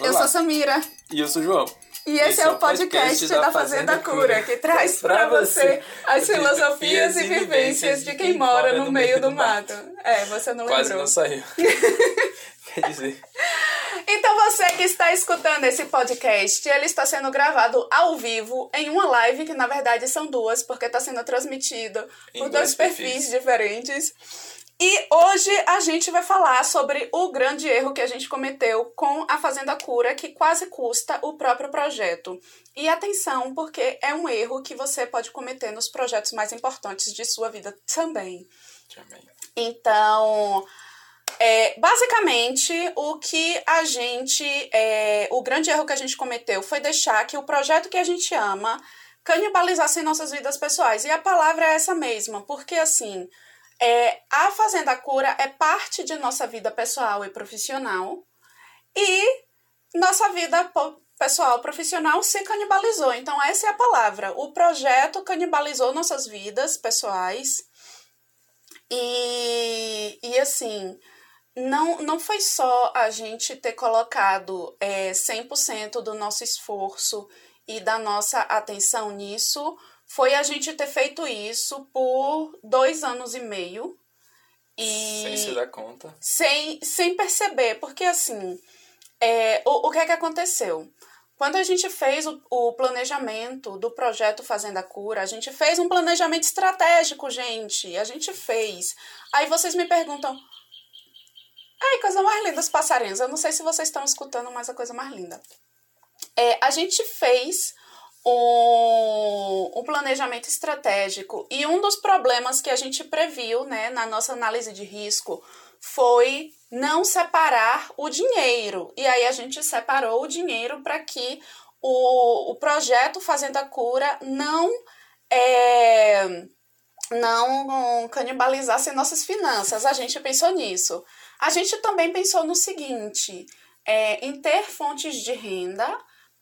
Eu sou Samira. E eu sou o João. E esse, esse é o podcast, da Fazenda Cura, que traz para você as filosofias e vivências de quem mora no meio do mato. É, você não Quase lembrou. não saiu. Quer dizer... Então você que está escutando esse podcast, ele está sendo gravado ao vivo em uma live, que na verdade são duas, porque está sendo transmitido Em por dois dois perfis perfis. diferentes. E hoje a gente vai falar sobre o grande erro que a gente cometeu com a Fazenda Cura, que quase custa o próprio projeto. E atenção, porque é um erro que você pode cometer nos projetos mais importantes de sua vida também. Também. Então, é, basicamente, o que a gente. é, o grande erro que a gente cometeu foi deixar que o projeto que a gente ama canibalizasse nossas vidas pessoais. E a palavra é essa mesma, porque assim. É, a Fazenda Cura é parte de nossa vida pessoal e profissional e nossa vida pessoal profissional se canibalizou. Então, essa é a palavra. O projeto canibalizou nossas vidas pessoais e, e assim, não, não foi só a gente ter colocado é, 100% do nosso esforço e da nossa atenção nisso, foi a gente ter feito isso por dois anos e meio. E Sem se dar conta. sem, sem perceber, porque assim, é, o, o que é que aconteceu? Quando a gente fez o, o planejamento do projeto Fazenda Cura, a gente fez um planejamento estratégico, gente. A gente fez. Aí vocês me perguntam. Ai, coisa mais linda, os passarinhos. Eu não sei se vocês estão escutando, mas a coisa mais linda. É, a gente fez um, um planejamento estratégico e um dos problemas que a gente previu né, na nossa análise de risco foi não separar o dinheiro. E aí a gente separou o dinheiro para que o, o projeto Fazenda Cura não é, não canibalizasse nossas finanças. A gente pensou nisso. A gente também pensou no seguinte: é, em ter fontes de renda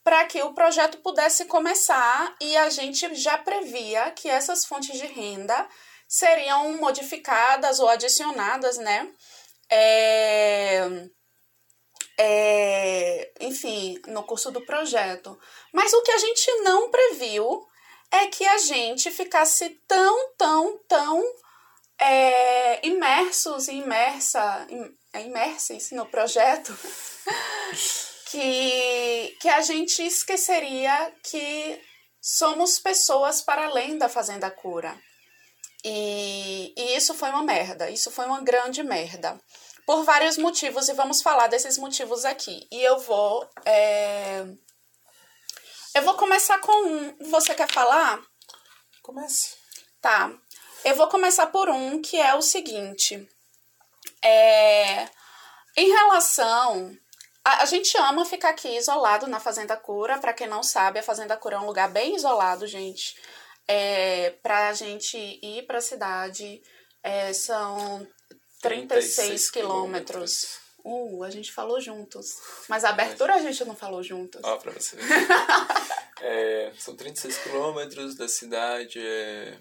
para que o projeto pudesse começar e a gente já previa que essas fontes de renda seriam modificadas ou adicionadas, né? É, é, enfim, no curso do projeto. Mas o que a gente não previu é que a gente ficasse tão, tão, tão é, imersos e imersa, im- imersos no projeto que, que a gente esqueceria que somos pessoas para além da Fazenda Cura. E, e isso foi uma merda, isso foi uma grande merda. Por vários motivos, e vamos falar desses motivos aqui. E eu vou. é, Eu vou começar com um. Você quer falar? Comece. Tá. Eu vou começar por um que é o seguinte. É, em relação. A, a gente ama ficar aqui isolado na Fazenda Cura. Pra quem não sabe, a Fazenda Cura é um lugar bem isolado, gente. É, pra gente ir pra cidade, é, são 36 quilômetros. Uh, a gente falou juntos. Mas a abertura a gente não falou juntos. Ó, pra você. É, são 36 quilômetros da cidade. é,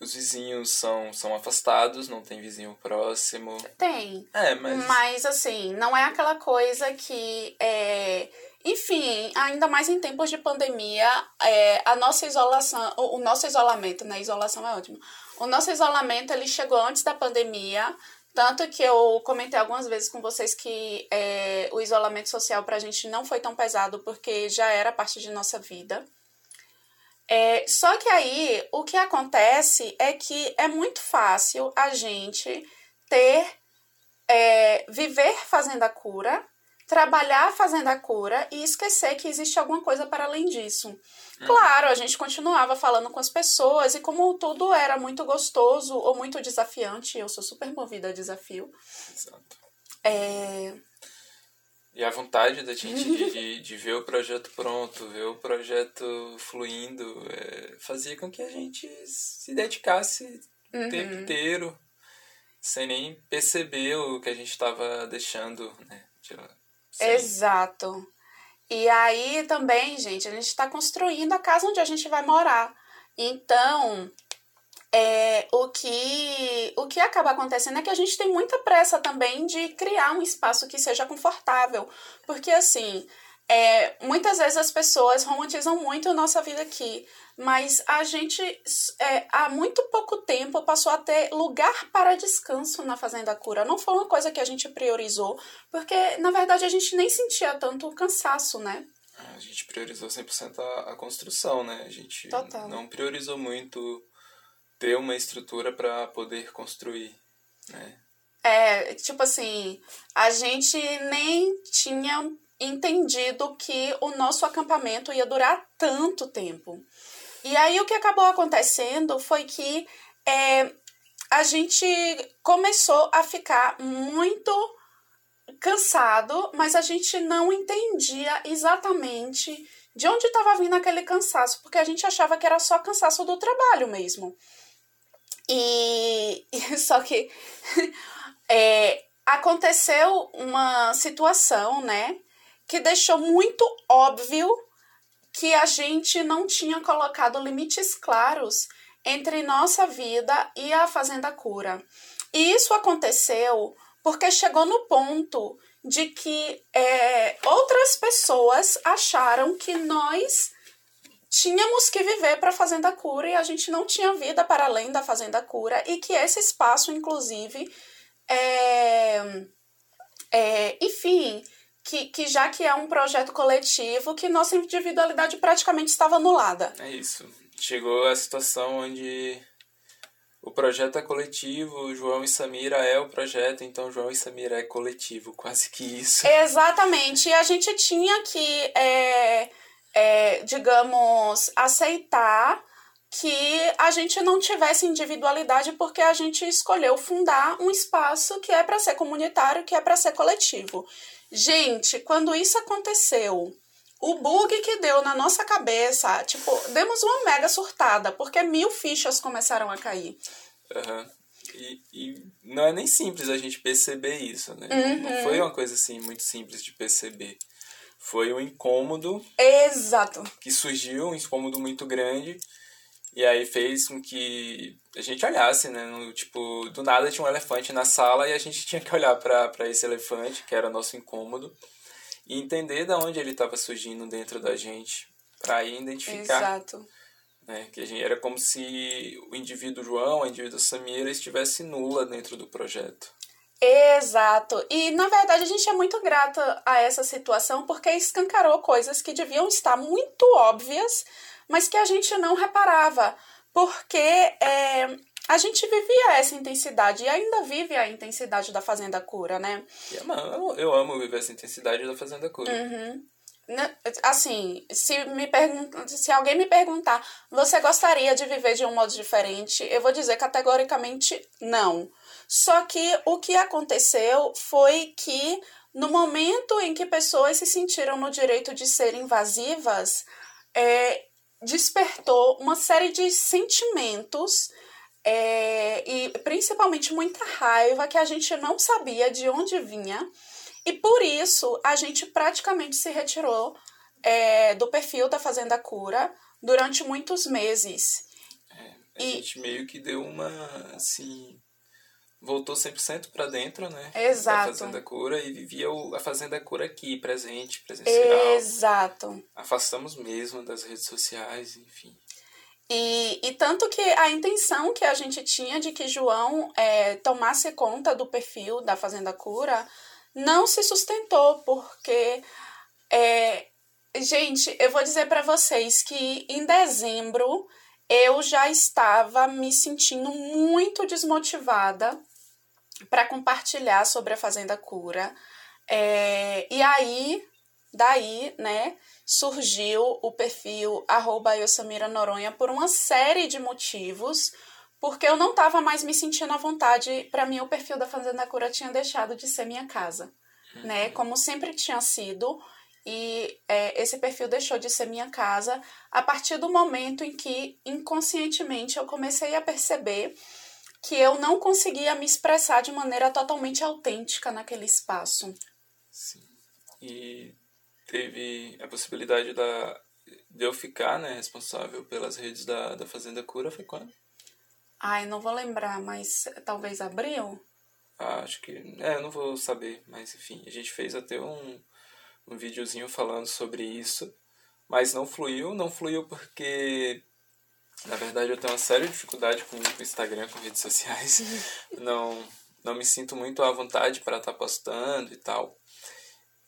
Os vizinhos são, são afastados, não tem vizinho próximo. Tem. É, mas. Mas assim, não é aquela coisa que é. Enfim, ainda mais em tempos de pandemia, é, a nossa isolação, o, o nosso isolamento, né? Isolação é ótimo. O nosso isolamento ele chegou antes da pandemia, tanto que eu comentei algumas vezes com vocês que é, o isolamento social pra gente não foi tão pesado porque já era parte de nossa vida. É, só que aí o que acontece é que é muito fácil a gente ter é, viver fazendo a cura, trabalhar fazendo a cura e esquecer que existe alguma coisa para além disso. Claro, a gente continuava falando com as pessoas e como tudo era muito gostoso ou muito desafiante, eu sou super movida a desafio. Exato. É, E a vontade da gente de, de, de ver o projeto pronto, ver o projeto fluindo, é, fazia com que a gente se dedicasse o tempo inteiro, sem nem perceber o que a gente estava deixando, né? sem- Exato. E aí também, gente, a gente está construindo a casa onde a gente vai morar. Então, é, o, que, o que acaba acontecendo é que a gente tem muita pressa também de criar um espaço que seja confortável. Porque, assim, é, muitas vezes as pessoas romantizam muito a nossa vida aqui, mas a gente, é, há muito pouco tempo, passou a ter lugar para descanso na Fazenda Cura. Não foi uma coisa que a gente priorizou, porque, na verdade, a gente nem sentia tanto cansaço, né? A gente priorizou 100% a, a construção, né? A gente Total. não priorizou muito ter uma estrutura para poder construir, né? É, tipo assim, a gente nem tinha entendido que o nosso acampamento ia durar tanto tempo. E aí o que acabou acontecendo foi que é, a gente começou a ficar muito cansado, mas a gente não entendia exatamente de onde estava vindo aquele cansaço, porque a gente achava que era só cansaço do trabalho mesmo. E, só que é, aconteceu uma situação, né, que deixou muito óbvio que a gente não tinha colocado limites claros entre nossa vida e a Fazenda Cura. E isso aconteceu porque chegou no ponto de que é, outras pessoas acharam que nós tínhamos que viver para a Fazenda Cura e a gente não tinha vida para além da Fazenda Cura e que esse espaço, inclusive, é, é, enfim, que, que já que é um projeto coletivo, que nossa individualidade praticamente estava anulada. É isso. Chegou a situação onde o projeto é coletivo, João e Samira é o projeto, então João e Samira é coletivo, quase que isso. Exatamente. E a gente tinha que, é, é, digamos, aceitar que a gente não tivesse individualidade porque a gente escolheu fundar um espaço que é para ser comunitário, que é para ser coletivo. Gente, quando isso aconteceu, o bug que deu na nossa cabeça, tipo, demos uma mega surtada, porque mil fichas começaram a cair. Uhum. E, e não é nem simples a gente perceber isso, né? Uhum. Não foi uma coisa assim muito simples de perceber. Foi um incômodo. Exato. Que surgiu, um incômodo muito grande. E aí fez com que a gente olhasse, né? No, tipo, do nada tinha um elefante na sala e a gente tinha que olhar para esse elefante, que era o nosso incômodo e entender de onde ele estava surgindo dentro da gente para identificar. Exato. Né? Que a gente, era como se o indivíduo João, a indivíduo Samira estivesse nula dentro do projeto. Exato. E na verdade a gente é muito grata a essa situação porque escancarou coisas que deviam estar muito óbvias, mas que a gente não reparava. Porque é, a gente vivia essa intensidade e ainda vive a intensidade da Fazenda Cura, né? Eu, eu amo viver essa intensidade da Fazenda Cura. Uhum. Né, assim, se, me pergunta, se alguém me perguntar, você gostaria de viver de um modo diferente? Eu vou dizer categoricamente não. Só que o que aconteceu foi que no momento em que pessoas se sentiram no direito de serem invasivas, é, despertou uma série de sentimentos é, e principalmente muita raiva que a gente não sabia de onde vinha. E por isso a gente praticamente se retirou é, do perfil da Fazenda Cura durante muitos meses. É, a e... gente meio que deu uma, assim, voltou 100% para dentro, né? Exato. Da Fazenda Cura e vivia o, a Fazenda Cura aqui, presente, presencial. Exato. Afastamos mesmo das redes sociais, enfim. E, e tanto que a intenção que a gente tinha de que João é, tomasse conta do perfil da Fazenda Cura não se sustentou, porque, é, gente, eu vou dizer para vocês que em dezembro eu já estava me sentindo muito desmotivada para compartilhar sobre a Fazenda Cura. É, e aí, daí, né, surgiu o perfil arroba Noronha por uma série de motivos, porque eu não estava mais me sentindo à vontade. Para mim, o perfil da Fazenda Cura tinha deixado de ser minha casa, né? Uhum. Como sempre tinha sido. E é, esse perfil deixou de ser minha casa a partir do momento em que, inconscientemente, eu comecei a perceber que eu não conseguia me expressar de maneira totalmente autêntica naquele espaço. Sim. E teve a possibilidade da, de eu ficar né, responsável pelas redes da, da Fazenda Cura foi quando? Ai, não vou lembrar, mas talvez abril? Ah, acho que. É, eu não vou saber, mas enfim, a gente fez até um, um videozinho falando sobre isso, mas não fluiu, não fluiu porque na verdade eu tenho uma séria dificuldade com o Instagram, com redes sociais. não, não me sinto muito à vontade para estar tá postando e tal.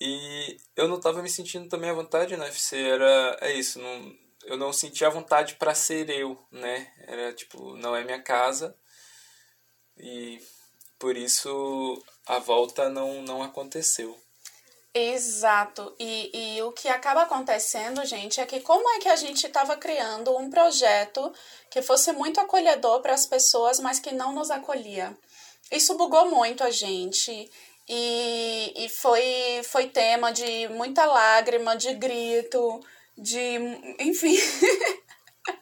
E eu não estava me sentindo também à vontade na UFC, era é isso, não, eu não sentia a vontade para ser eu, né? Era tipo, não é minha casa. E por isso a volta não não aconteceu. Exato. E, e o que acaba acontecendo, gente, é que como é que a gente estava criando um projeto que fosse muito acolhedor para as pessoas, mas que não nos acolhia? Isso bugou muito a gente. E, e foi, foi tema de muita lágrima, de grito, de. enfim.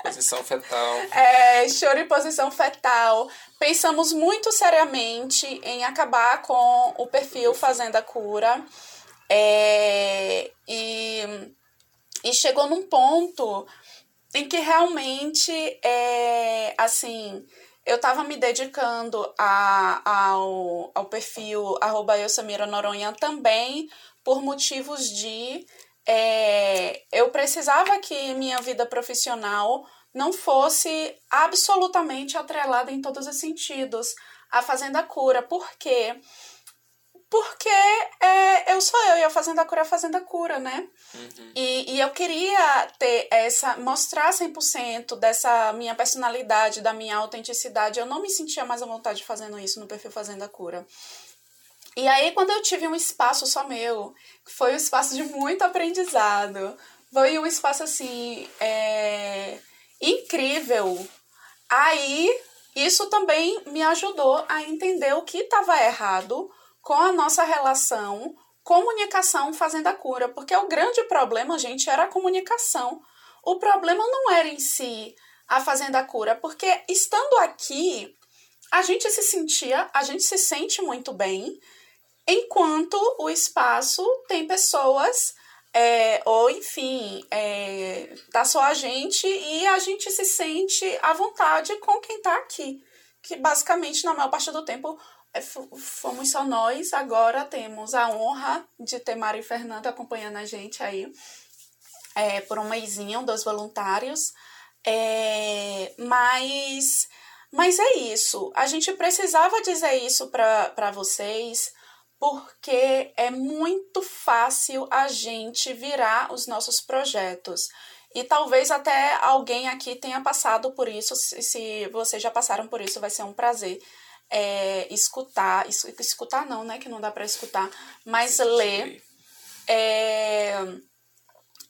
Posição fetal. É, choro em posição fetal. Pensamos muito seriamente em acabar com o perfil Fazenda Cura. É, e, e chegou num ponto em que realmente, é, assim, eu estava me dedicando a, ao, ao perfil arroba eu, Samira Noronha, também por motivos de é, eu precisava que minha vida profissional não fosse absolutamente atrelada em todos os sentidos à Fazenda Cura. Porque porque é, eu sou eu e a Fazenda Cura é a Fazenda Cura, né? Uhum. E, e eu queria ter essa, mostrar 100% dessa minha personalidade, da minha autenticidade. Eu não me sentia mais à vontade fazendo isso no perfil Fazenda Cura. E aí, quando eu tive um espaço só meu, foi um espaço de muito aprendizado, foi um espaço assim, é, incrível. Aí, isso também me ajudou a entender o que estava errado com a nossa relação comunicação fazendo a cura, porque o grande problema, gente, era a comunicação. O problema não era em si a fazenda cura, porque estando aqui, a gente se sentia, a gente se sente muito bem, enquanto o espaço tem pessoas, é, ou enfim, é, tá só a gente e a gente se sente à vontade com quem tá aqui. Que basicamente, na maior parte do tempo, fomos só nós, agora temos a honra de ter Mari Fernanda acompanhando a gente aí é, por um mêsinho, dois voluntários. É, mas, mas é isso. A gente precisava dizer isso para vocês porque é muito fácil a gente virar os nossos projetos. E talvez até alguém aqui tenha passado por isso. Se vocês já passaram por isso, vai ser um prazer é, escutar, escutar não, né, que não dá para escutar, mas ler é,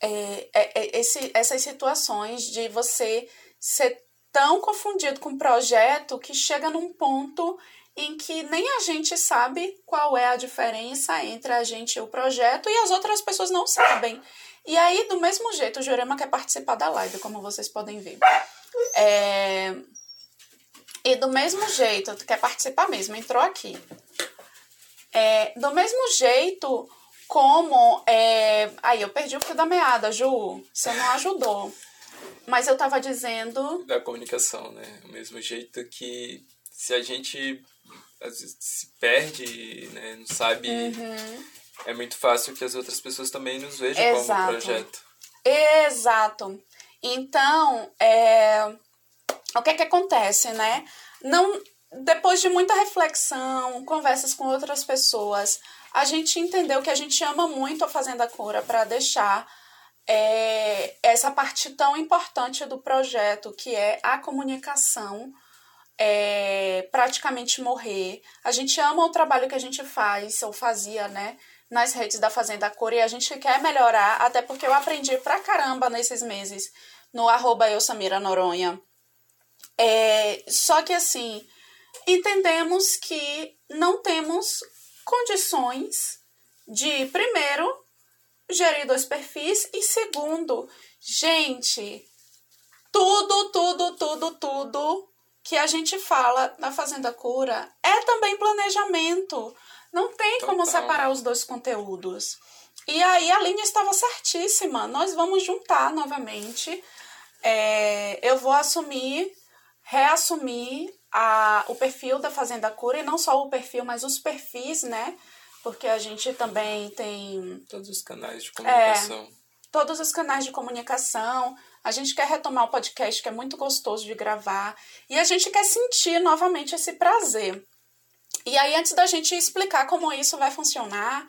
é, é, é, esse, essas situações de você ser tão confundido com o projeto que chega num ponto em que nem a gente sabe qual é a diferença entre a gente e o projeto e as outras pessoas não sabem. E aí, do mesmo jeito, o Jurema quer participar da live, como vocês podem ver. É, e do mesmo jeito, tu quer participar mesmo, entrou aqui. É, do mesmo jeito como. É, aí eu perdi o fio da meada, Ju. Você não ajudou. Mas eu tava dizendo. Da comunicação, né? O mesmo jeito que se a gente às vezes se perde, né? Não sabe. Uhum. É muito fácil que as outras pessoas também nos vejam Exato. como projeto. Exato. Então, é, o que é que acontece, né? Não, depois de muita reflexão, conversas com outras pessoas, a gente entendeu que a gente ama muito a Fazenda Cura para deixar é, essa parte tão importante do projeto, que é a comunicação, é, praticamente morrer. A gente ama o trabalho que a gente faz, ou fazia, né? Nas redes da Fazenda Cura e a gente quer melhorar, até porque eu aprendi pra caramba nesses meses no arroba eu, Samira Noronha. É, só que assim, entendemos que não temos condições de, primeiro, gerir dois perfis e, segundo, gente, tudo, tudo, tudo, tudo que a gente fala na Fazenda Cura é também planejamento. Não tem Total. como separar os dois conteúdos. E aí a linha estava certíssima. Nós vamos juntar novamente. É, eu vou assumir reassumir a, o perfil da Fazenda Cura, e não só o perfil, mas os perfis, né? Porque a gente também tem. Todos os canais de comunicação. É, todos os canais de comunicação. A gente quer retomar o podcast, que é muito gostoso de gravar. E a gente quer sentir novamente esse prazer. E aí, antes da gente explicar como isso vai funcionar,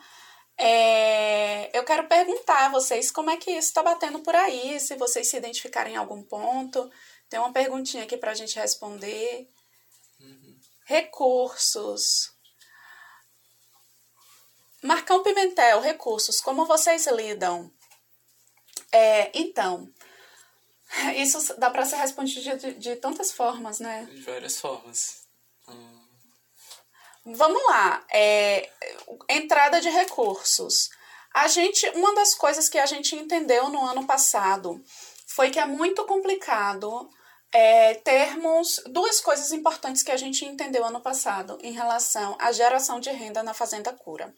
é, eu quero perguntar a vocês como é que isso está batendo por aí, se vocês se identificarem em algum ponto. Tem uma perguntinha aqui para a gente responder. Uhum. Recursos. Marcão Pimentel, recursos, como vocês lidam? É, então, isso dá para ser respondido de, de, tantas formas, né? De várias formas. Hum. Vamos lá. É, entrada de recursos. A gente, uma das coisas que a gente entendeu no ano passado foi que é muito complicado é, termos duas coisas importantes que a gente entendeu ano passado em relação à geração de renda na Fazenda Cura.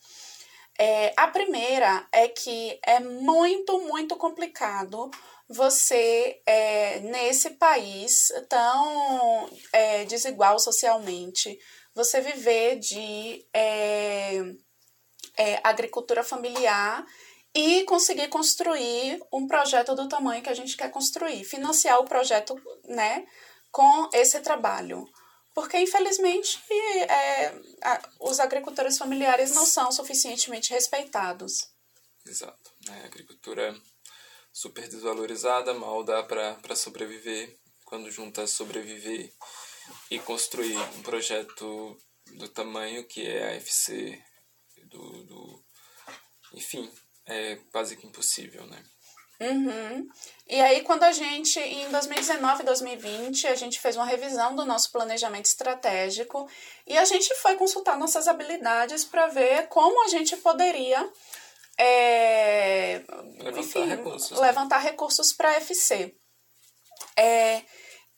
É, a primeira é que é muito, muito complicado você, é, nesse país tão é, desigual socialmente, você viver de é, é, agricultura familiar e conseguir construir um projeto do tamanho que a gente quer construir, financiar o projeto né, com esse trabalho. Porque, infelizmente, é, a, os agricultores familiares não são suficientemente respeitados. Exato. A agricultura super desvalorizada, mal dá para sobreviver. Quando junta sobreviver e construir um projeto do tamanho que é a FC, do, do enfim, é quase que impossível, né? Uhum. E aí, quando a gente, em 2019 e 2020, a gente fez uma revisão do nosso planejamento estratégico e a gente foi consultar nossas habilidades para ver como a gente poderia é, levantar enfim, recursos, né? levantar recursos para a FC. É,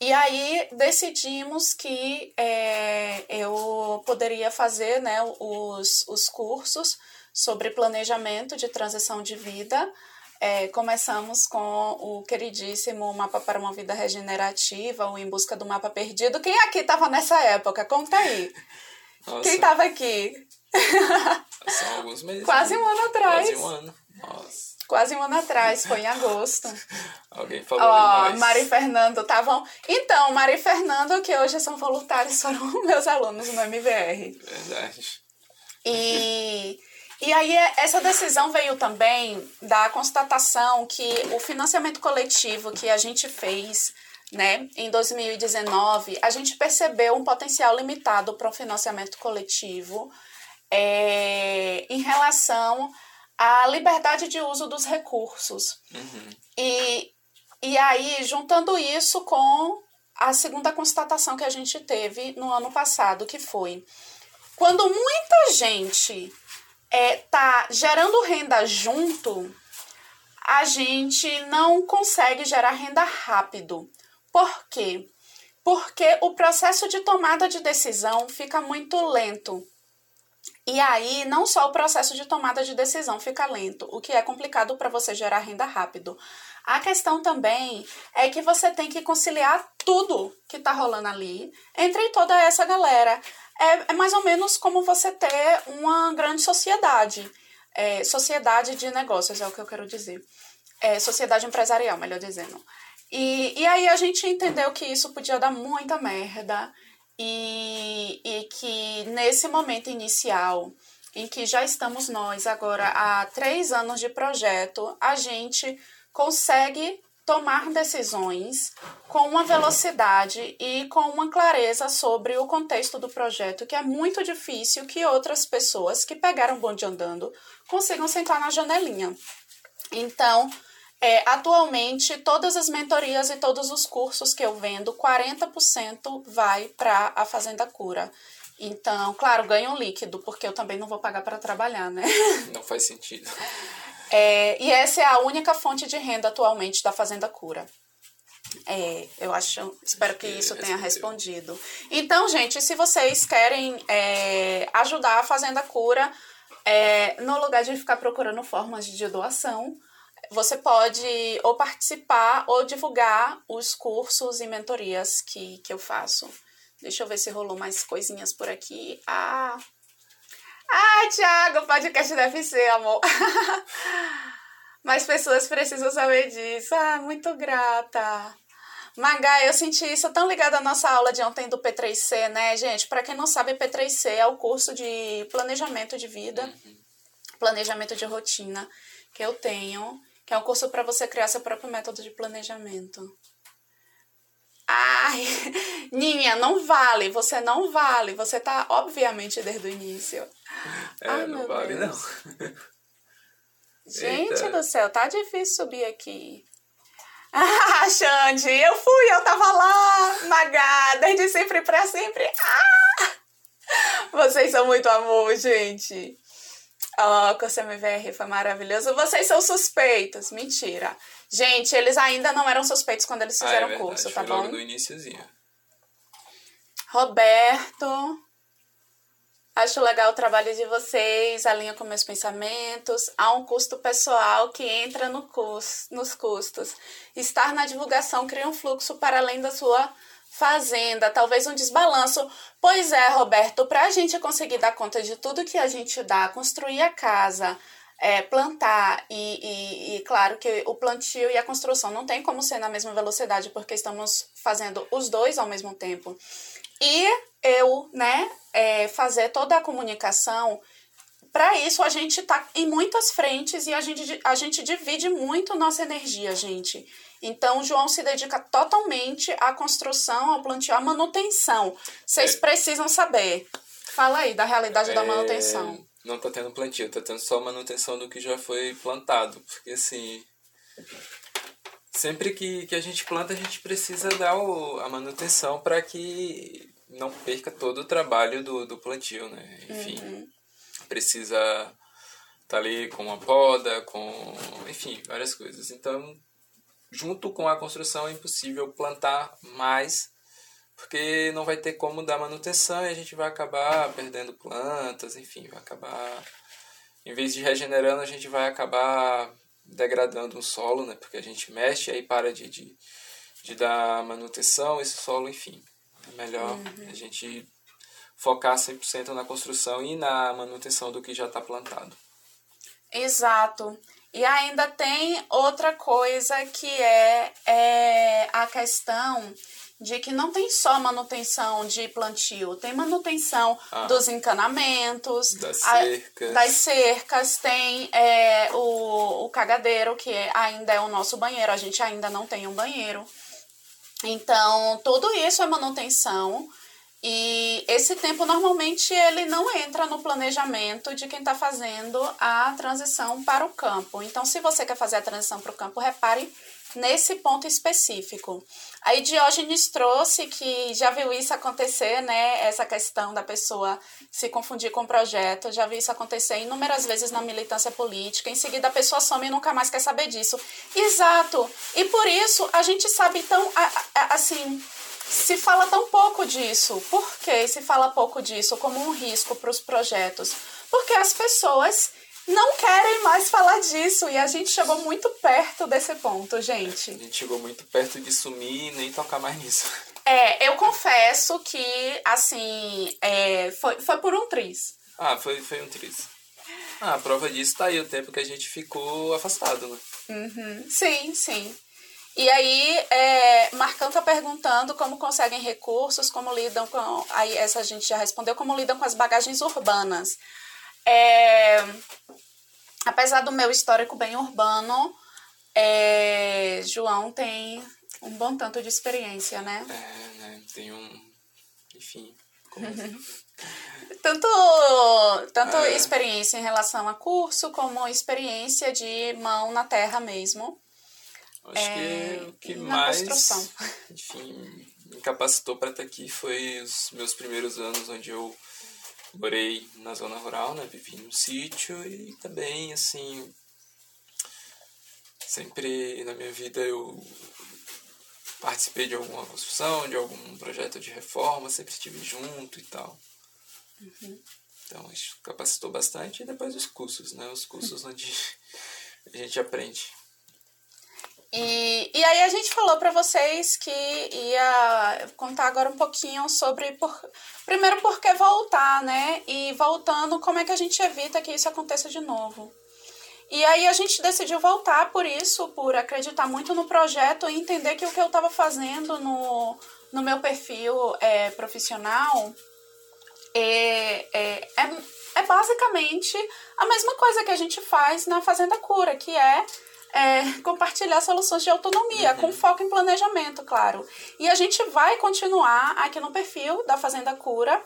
e aí decidimos que é, eu poderia fazer né, os, os cursos sobre planejamento de transição de vida. É, começamos com o queridíssimo Mapa para uma Vida Regenerativa, o Em Busca do Mapa Perdido. Quem aqui estava nessa época? Conta aí. Nossa. Quem estava aqui? São alguns meses. Quase um ano atrás. Quase um ano. Nossa quase um ano atrás, foi em agosto. Alguém falou Ó, oh, Mari e Fernando estavam. Então, Mari e Fernando, que hoje são voluntários, foram meus alunos no MVR. Verdade. E. E aí, essa decisão veio também da constatação que o financiamento coletivo que a gente fez né, em 2019, a gente percebeu um potencial limitado para o financiamento coletivo é, em relação a liberdade de uso dos recursos. Uhum. E, e aí, juntando isso com a segunda constatação que a gente teve no ano passado, que foi quando muita gente é, tá gerando renda junto, a gente não consegue gerar renda rápido. Por quê? Porque o processo de tomada de decisão fica muito lento. E aí, não só o processo de tomada de decisão fica lento, o que é complicado para você gerar renda rápido. A questão também é que você tem que conciliar tudo que está rolando ali entre toda essa galera. É, é, mais ou menos como você ter uma grande sociedade. É, sociedade de negócios, é o que eu quero dizer. É, sociedade empresarial, melhor dizendo. E, e aí a gente entendeu que isso podia dar muita merda e, e que nesse momento inicial, em que já estamos nós agora há três anos de projeto, a gente consegue tomar decisões com uma velocidade e com uma clareza sobre o contexto do projeto, que é muito difícil que outras pessoas que pegaram bonde andando consigam sentar na janelinha. Então, é, atualmente, todas as mentorias e todos os cursos que eu vendo, 40% vai para a Fazenda Cura. Então, claro, ganho líquido, porque eu também não vou pagar para trabalhar, né? Não faz sentido. É, e essa é a única fonte de renda atualmente da Fazenda Cura. É, eu acho, espero que isso tenha respondido. Então, gente, se vocês querem é, ajudar a Fazenda Cura, é, no lugar de ficar procurando formas de doação, você pode ou participar ou divulgar os cursos e mentorias que, que eu faço. Deixa eu ver se rolou mais coisinhas por aqui. Ah, ah Thiago, podcast deve ser, amor. Mais pessoas precisam saber disso. Ah, muito grata. Magá, eu senti isso tão ligado à nossa aula de ontem do P3C, né, gente? Para quem não sabe, P3C é o curso de planejamento de vida, planejamento de rotina que eu tenho, que é um curso para você criar seu próprio método de planejamento. Ai, Ninha, não vale, você não vale, você tá obviamente desde o início. É, Ai, não vale Deus. não. Gente Eita. do céu, tá difícil subir aqui. Ah, Xande, eu fui, eu tava lá, Magá, desde sempre pra sempre. Ah! Vocês são muito amor, gente. Ó, oh, curso MVR foi maravilhoso. Vocês são suspeitos. Mentira. Gente, eles ainda não eram suspeitos quando eles fizeram o ah, é curso, tá bom? no iníciozinho. Roberto, Acho legal o trabalho de vocês, alinha com meus pensamentos. Há um custo pessoal que entra no nos custos. Estar na divulgação cria um fluxo para além da sua fazenda, talvez um desbalanço. Pois é, Roberto, para a gente conseguir dar conta de tudo que a gente dá, construir a casa, é, plantar e, e, e, claro que o plantio e a construção não tem como ser na mesma velocidade porque estamos fazendo os dois ao mesmo tempo. E eu, né, é, fazer toda a comunicação. Para isso, a gente está em muitas frentes e a gente, a gente divide muito nossa energia, gente. Então, o João se dedica totalmente à construção, ao plantio, à manutenção. Vocês é. precisam saber. Fala aí da realidade é... da manutenção. Não tá tendo plantio, tá tendo só manutenção do que já foi plantado. Porque assim. Sempre que, que a gente planta, a gente precisa dar o, a manutenção para que não perca todo o trabalho do, do plantio, né? Enfim, uhum. precisa estar tá ali com uma poda, com, enfim, várias coisas. Então, junto com a construção é impossível plantar mais, porque não vai ter como dar manutenção e a gente vai acabar perdendo plantas, enfim, vai acabar em vez de regenerando, a gente vai acabar degradando o solo, né? Porque a gente mexe e aí para de, de, de dar manutenção, esse solo, enfim. É melhor uhum. a gente focar 100% na construção e na manutenção do que já está plantado. Exato. E ainda tem outra coisa que é, é a questão de que não tem só manutenção de plantio, tem manutenção ah, dos encanamentos, das cercas, a, das cercas tem é, o, o cagadeiro, que ainda é o nosso banheiro, a gente ainda não tem um banheiro. Então, tudo isso é manutenção e esse tempo normalmente ele não entra no planejamento de quem está fazendo a transição para o campo. Então, se você quer fazer a transição para o campo, repare nesse ponto específico. Aí Diógenes trouxe que já viu isso acontecer, né? Essa questão da pessoa se confundir com o projeto. Já vi isso acontecer inúmeras vezes na militância política. Em seguida, a pessoa some e nunca mais quer saber disso. Exato. E por isso a gente sabe tão assim. Se fala tão pouco disso. Por que se fala pouco disso como um risco para os projetos? Porque as pessoas não querem mais falar disso. E a gente chegou muito perto desse ponto, gente. A gente chegou muito perto de sumir e nem tocar mais nisso. É, eu confesso que, assim, é, foi, foi por um triz. Ah, foi, foi um triz. Ah, a prova disso tá aí o tempo que a gente ficou afastado, né? Uhum. Sim, sim. E aí, é, Marcão tá perguntando como conseguem recursos, como lidam com. Aí, essa a gente já respondeu, como lidam com as bagagens urbanas. É, apesar do meu histórico bem urbano, é, João tem um bom tanto de experiência, né? É, né? Tem um. Enfim. tanto tanto é. experiência em relação a curso, como experiência de mão na terra mesmo. Acho é, que o que mais construção. enfim, me capacitou para estar aqui foi os meus primeiros anos onde eu morei na zona rural, né? Vivi no sítio e também, assim, sempre na minha vida eu participei de alguma construção, de algum projeto de reforma, sempre estive junto e tal. Uhum. Então, isso capacitou bastante. E depois os cursos, né? Os cursos onde a gente aprende. E, e aí a gente falou para vocês que ia contar agora um pouquinho sobre por, primeiro por que voltar, né? E voltando, como é que a gente evita que isso aconteça de novo. E aí a gente decidiu voltar por isso, por acreditar muito no projeto e entender que o que eu estava fazendo no, no meu perfil é, profissional é, é, é, é basicamente a mesma coisa que a gente faz na Fazenda Cura, que é é, compartilhar soluções de autonomia, uhum. com foco em planejamento, claro. E a gente vai continuar aqui no perfil da Fazenda Cura,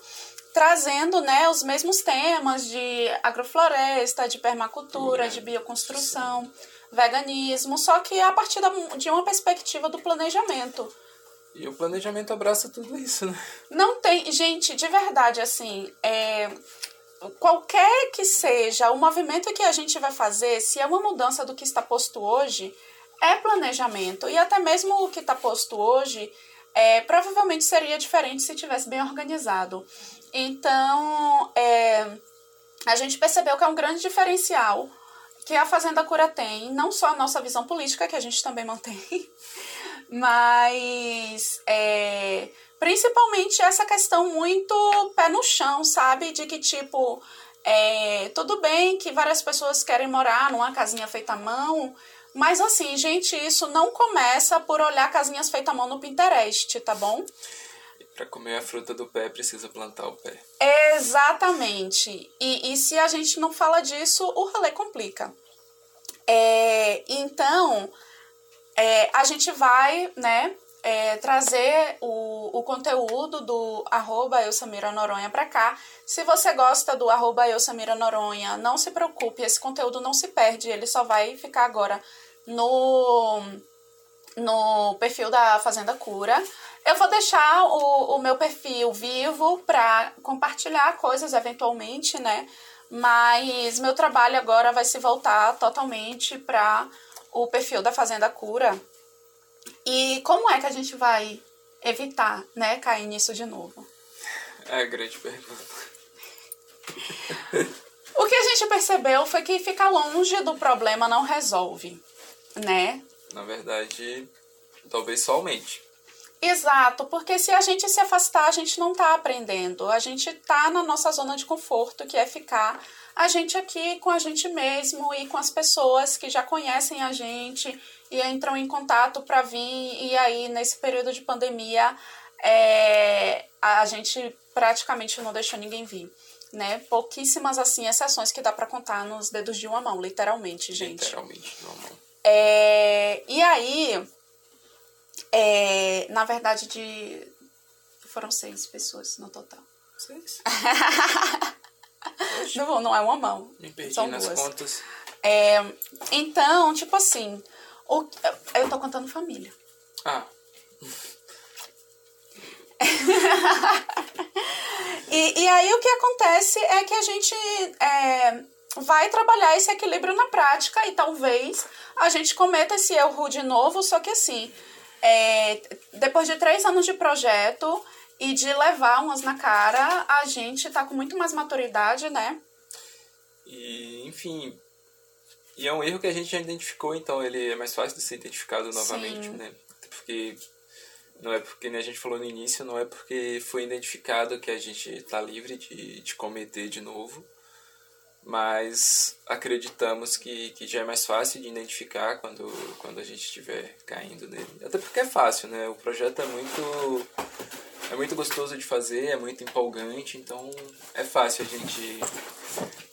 trazendo né, os mesmos temas de agrofloresta, de permacultura, uhum. de bioconstrução, veganismo, só que a partir da, de uma perspectiva do planejamento. E o planejamento abraça tudo isso, né? Não tem. Gente, de verdade, assim, é, qualquer que seja o movimento que a gente vai fazer, se é uma mudança do que está posto hoje, é planejamento. E até mesmo o que está posto hoje, é, provavelmente seria diferente se tivesse bem organizado. Então, é, a gente percebeu que é um grande diferencial que a Fazenda Cura tem, não só a nossa visão política, que a gente também mantém, mas é, Principalmente essa questão muito pé no chão, sabe? De que, tipo, é, tudo bem que várias pessoas querem morar numa casinha feita à mão, mas assim, gente, isso não começa por olhar casinhas feitas à mão no Pinterest, tá bom? Para comer a fruta do pé, precisa plantar o pé. Exatamente. E, e se a gente não fala disso, o rolê complica. É, então, é, a gente vai, né, é, trazer o, o conteúdo do arroba para cá. Se você gosta do arroba Noronha, não se preocupe, esse conteúdo não se perde, ele só vai ficar agora no, no perfil da Fazenda Cura. Eu vou deixar o, o meu perfil vivo para compartilhar coisas eventualmente, né? Mas meu trabalho agora vai se voltar totalmente para o perfil da Fazenda Cura. E como é que a gente vai evitar, né, cair nisso de novo? É a grande pergunta. o que a gente percebeu foi que ficar longe do problema não resolve, né? Na verdade, talvez só aumente. Exato, porque se a gente se afastar, a gente não está aprendendo. A gente está na nossa zona de conforto, que é ficar a gente aqui com a gente mesmo e com as pessoas que já conhecem a gente e entram em contato para vir. E aí, nesse período de pandemia, é, a gente praticamente não deixou ninguém vir. Né? Pouquíssimas assim exceções que dá para contar nos dedos de uma mão, literalmente, gente. Literalmente, de uma mão. É, e aí, é, na verdade, de foram seis pessoas no total. Seis? não, não é uma mão. Me perdi são nas duas. contas. É, então, tipo assim, o, eu tô contando família. Ah. e, e aí o que acontece é que a gente é, vai trabalhar esse equilíbrio na prática e talvez a gente cometa esse erro de novo, só que assim, é, depois de três anos de projeto e de levar umas na cara, a gente tá com muito mais maturidade, né? E, enfim, e é um erro que a gente já identificou, então ele é mais fácil de ser identificado novamente, Sim. né? Porque não é porque né, a gente falou no início, não é porque foi identificado que a gente está livre de, de cometer de novo, mas acreditamos que, que já é mais fácil de identificar quando, quando a gente estiver caindo nele. Até porque é fácil, né? O projeto é muito é muito gostoso de fazer, é muito empolgante, então é fácil a gente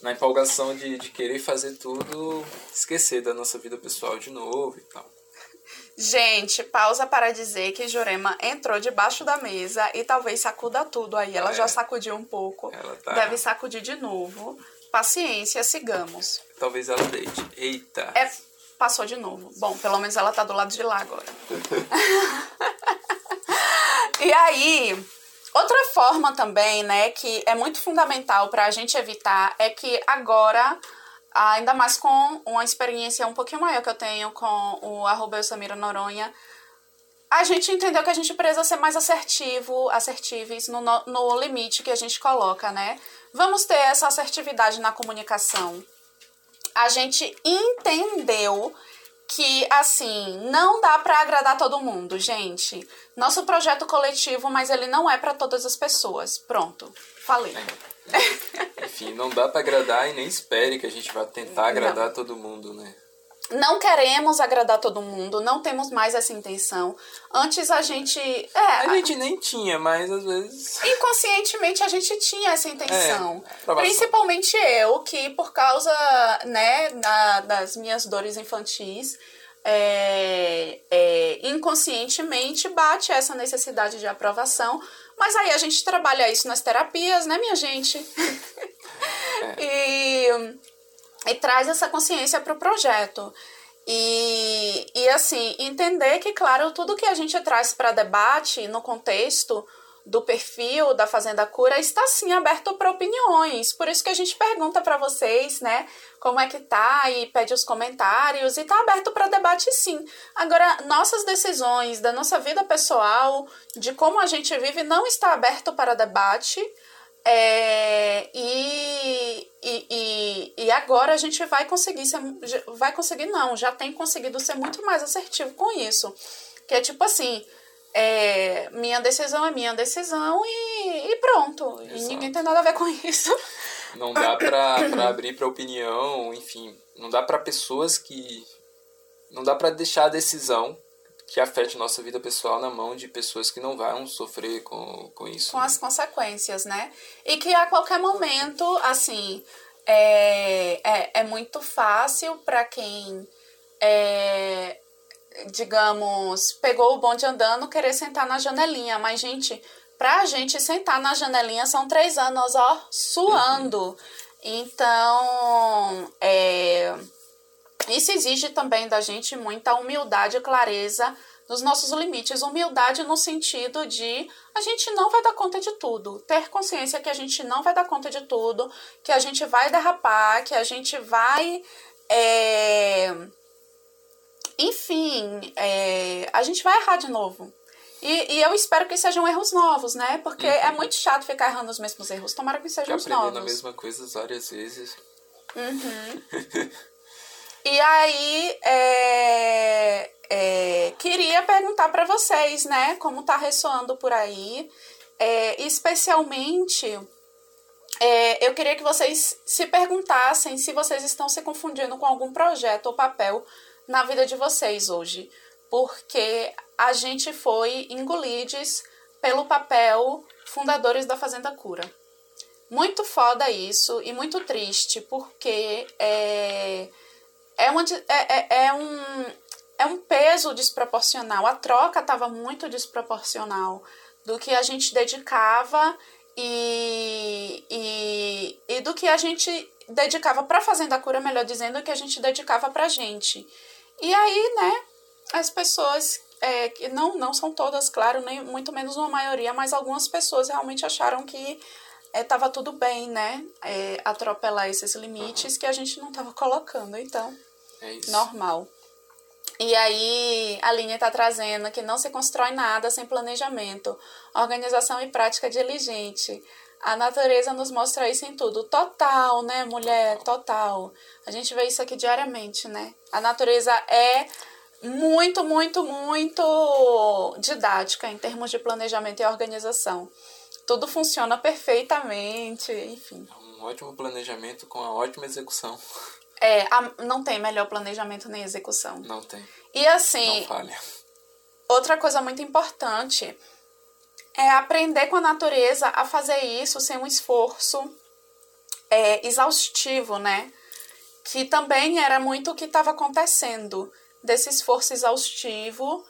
na empolgação de, de querer fazer tudo, esquecer da nossa vida pessoal de novo e tal. Gente, pausa para dizer que Jurema entrou debaixo da mesa e talvez sacuda tudo aí. Ela é. já sacudiu um pouco. Ela tá... Deve sacudir de novo. Paciência, sigamos. Talvez ela deite. Eita. É, passou de novo. Bom, pelo menos ela tá do lado de lá agora. e aí, Outra forma também, né, que é muito fundamental para a gente evitar é que agora, ainda mais com uma experiência um pouquinho maior que eu tenho com o arroba Samira Noronha, a gente entendeu que a gente precisa ser mais assertivo, assertíveis no, no limite que a gente coloca, né? Vamos ter essa assertividade na comunicação. A gente entendeu que, assim, não dá para agradar todo mundo, gente. Nosso projeto coletivo, mas ele não é para todas as pessoas. Pronto, falei. Enfim, não dá para agradar e nem espere que a gente vá tentar agradar não. todo mundo, né? Não queremos agradar todo mundo, não temos mais essa intenção. Antes a gente. É, a gente nem tinha, mas às vezes. Inconscientemente a gente tinha essa intenção. É, Principalmente eu, que por causa né, da, das minhas dores infantis, é, é, inconscientemente bate essa necessidade de aprovação. Mas aí a gente trabalha isso nas terapias, né, minha gente? É. e e traz essa consciência para o projeto. E, e assim, entender que, claro, tudo que a gente traz para debate no contexto do perfil da Fazenda Cura está sim aberto para opiniões. Por isso que a gente pergunta para vocês, né, como é que tá e pede os comentários e está aberto para debate sim. Agora, nossas decisões da nossa vida pessoal, de como a gente vive, não está aberto para debate. É, e, e, e, agora a gente vai conseguir ser, vai conseguir não, já tem conseguido ser muito mais assertivo com isso. Que é tipo assim, é, minha decisão é minha decisão e, e pronto. Exato. E ninguém tem nada a ver com isso. Não dá pra, pra abrir pra opinião, enfim, não dá pra pessoas que. Não dá pra deixar a decisão que afete nossa vida pessoal na mão de pessoas que não vão sofrer com, com isso. Com né? as consequências, né? E que a qualquer momento, assim, é, é, é muito fácil para quem, é, digamos, pegou o bonde andando querer sentar na janelinha. Mas, gente, pra gente sentar na janelinha são três anos, ó, suando. Uhum. Então, é isso exige também da gente muita humildade e clareza nos nossos limites. Humildade no sentido de a gente não vai dar conta de tudo. Ter consciência que a gente não vai dar conta de tudo, que a gente vai derrapar, que a gente vai. É... Enfim, é... a gente vai errar de novo. E, e, eu espero que sejam erros novos, né? Porque uhum. é muito chato ficar errando os mesmos erros. Tomara que sejam Já novos. A mesma coisa várias vezes. Uhum. E aí, é, é, queria perguntar para vocês, né, como tá ressoando por aí, é, especialmente, é, eu queria que vocês se perguntassem se vocês estão se confundindo com algum projeto ou papel na vida de vocês hoje, porque a gente foi engolidos pelo papel fundadores da Fazenda Cura. Muito foda isso e muito triste, porque é, é, uma, é, é, é, um, é um peso desproporcional. A troca estava muito desproporcional do que a gente dedicava e, e, e do que a gente dedicava para Fazenda Cura, melhor dizendo, que a gente dedicava para gente. E aí, né, as pessoas, é, que não, não são todas, claro, nem muito menos uma maioria, mas algumas pessoas realmente acharam que estava é, tudo bem, né, é, atropelar esses limites que a gente não estava colocando. Então, é normal. E aí a linha está trazendo que não se constrói nada sem planejamento, organização e prática diligente. A natureza nos mostra isso em tudo. Total, né, mulher? Total. A gente vê isso aqui diariamente, né? A natureza é muito, muito, muito didática em termos de planejamento e organização. Tudo funciona perfeitamente, enfim. É um ótimo planejamento com a ótima execução. É, a, não tem melhor planejamento nem execução. Não tem. E assim. Não falha. Outra coisa muito importante é aprender com a natureza a fazer isso sem um esforço é, exaustivo, né? Que também era muito o que estava acontecendo, desse esforço exaustivo.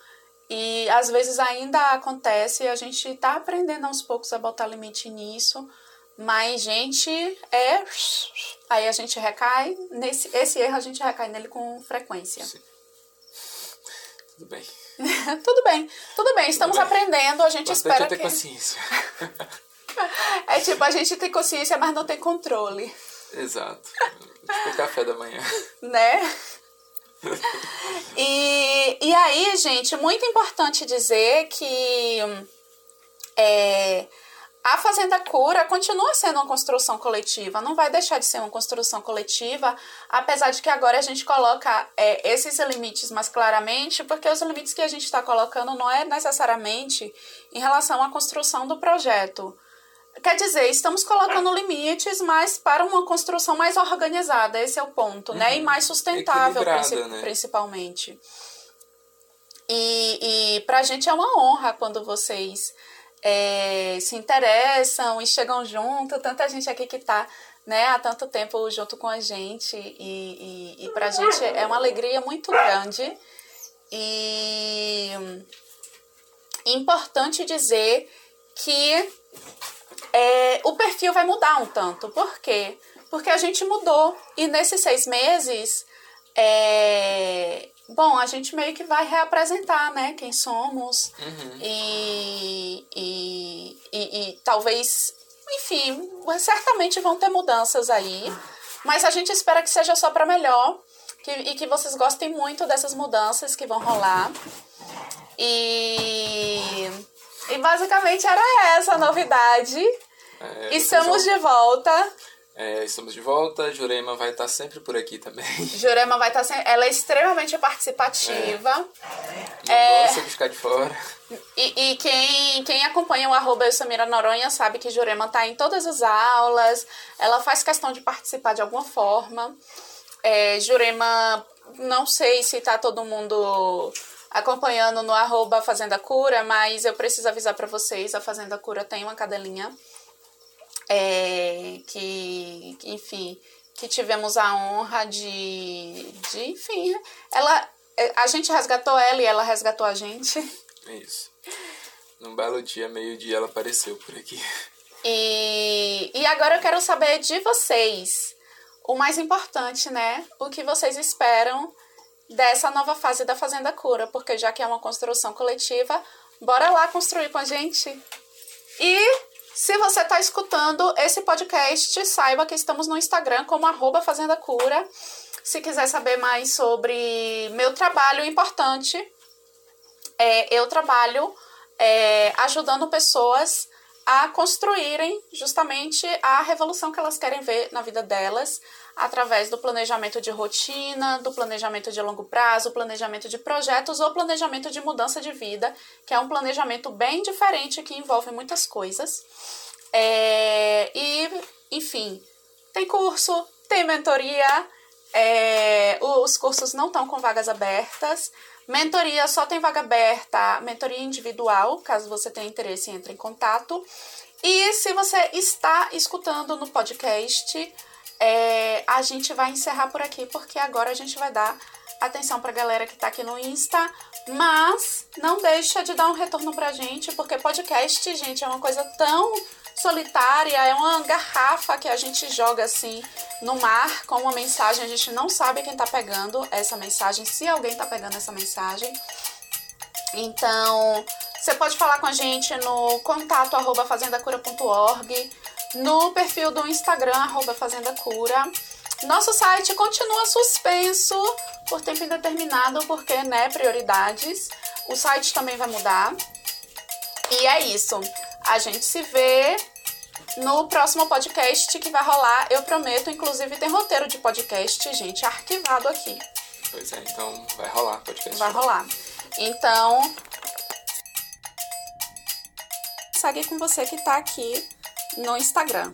E às vezes ainda acontece, a gente está aprendendo aos poucos a botar limite nisso mas, gente, é. Aí a gente recai. Nesse, esse erro a gente recai nele com frequência. Sim. Tudo bem. tudo bem, tudo bem. Estamos tudo bem. aprendendo, a gente Bastante espera ter que. consciência. é tipo, a gente tem consciência, mas não tem controle. Exato. Tipo o café da manhã. Né? E, e aí, gente, muito importante dizer que. É, a Fazenda Cura continua sendo uma construção coletiva, não vai deixar de ser uma construção coletiva, apesar de que agora a gente coloca é, esses limites mais claramente, porque os limites que a gente está colocando não é necessariamente em relação à construção do projeto. Quer dizer, estamos colocando limites, mas para uma construção mais organizada, esse é o ponto, uhum. né? E mais sustentável, princi né? principalmente. E, e para a gente é uma honra quando vocês é, se interessam e chegam junto, tanta gente aqui que está né, há tanto tempo junto com a gente e, e, e para a gente é uma alegria muito grande e importante dizer que é, o perfil vai mudar um tanto. Por quê? Porque a gente mudou e nesses seis meses é, Bom, a gente meio que vai reapresentar, né, quem somos uhum. e, e, e, e, talvez, enfim, certamente vão ter mudanças aí, mas a gente espera que seja só para melhor que, e que vocês gostem muito dessas mudanças que vão rolar. E, e basicamente era essa a novidade. É, Estamos de volta. É, estamos de volta. Jurema vai estar sempre por aqui também. Jurema vai estar sempre. Ela é extremamente participativa. É. Não é... gosta de ficar de fora. E, e, quem, quem acompanha o arroba Samira Noronha sabe que Jurema está em todas as aulas. Ela faz questão de participar de alguma forma. É, Jurema, não sei se está todo mundo acompanhando no arroba Fazenda Cura, mas eu preciso avisar para vocês, a Fazenda Cura tem uma cadelinha é, que, enfim, que tivemos a honra de, de, enfim, ela, é, a gente resgatou ela e ela resgatou a gente. Isso. Num belo dia, meio-dia, ela apareceu por aqui. E, e agora eu quero saber de vocês, o mais importante, né? O que vocês esperam dessa nova fase da Fazenda Cura, porque já que é uma construção coletiva, bora lá construir com a gente. E se você está escutando esse podcast, saiba que estamos no Instagram como arroba Fazenda Cura. Se quiser saber mais sobre meu trabalho importante, é, eu trabalho é, ajudando pessoas a construírem justamente a revolução que elas querem ver na vida delas, através do planejamento de rotina, do planejamento de longo prazo, planejamento de projetos ou planejamento de mudança de vida, que é um planejamento bem diferente que envolve muitas coisas. É, e, enfim, tem curso, tem mentoria, é, os cursos não estão com vagas abertas. Mentoria só tem vaga aberta, mentoria individual, caso você tenha interesse, entre em contato. E se você está escutando no podcast, é, a gente vai encerrar por aqui, porque agora a gente vai dar atenção para a galera que está aqui no Insta, mas não deixa de dar um retorno para a gente, porque podcast, gente, é uma coisa tão solitária, é uma garrafa que a gente joga assim no mar com uma mensagem, a gente não sabe quem está pegando essa mensagem, se alguém está pegando essa mensagem. Então, você pode falar com a gente no contato arroba fazendacura.org, no perfil do Instagram, arroba Fazenda Cura. Nosso site continua suspenso por tempo indeterminado, porque, né, prioridades. O site também vai mudar. E é isso. A gente se vê no próximo podcast que vai rolar. Eu prometo, inclusive tem roteiro de podcast, gente, arquivado aqui. Pois é, então vai rolar podcast. Vai rolar. Então, segue com você que tá aqui no Instagram.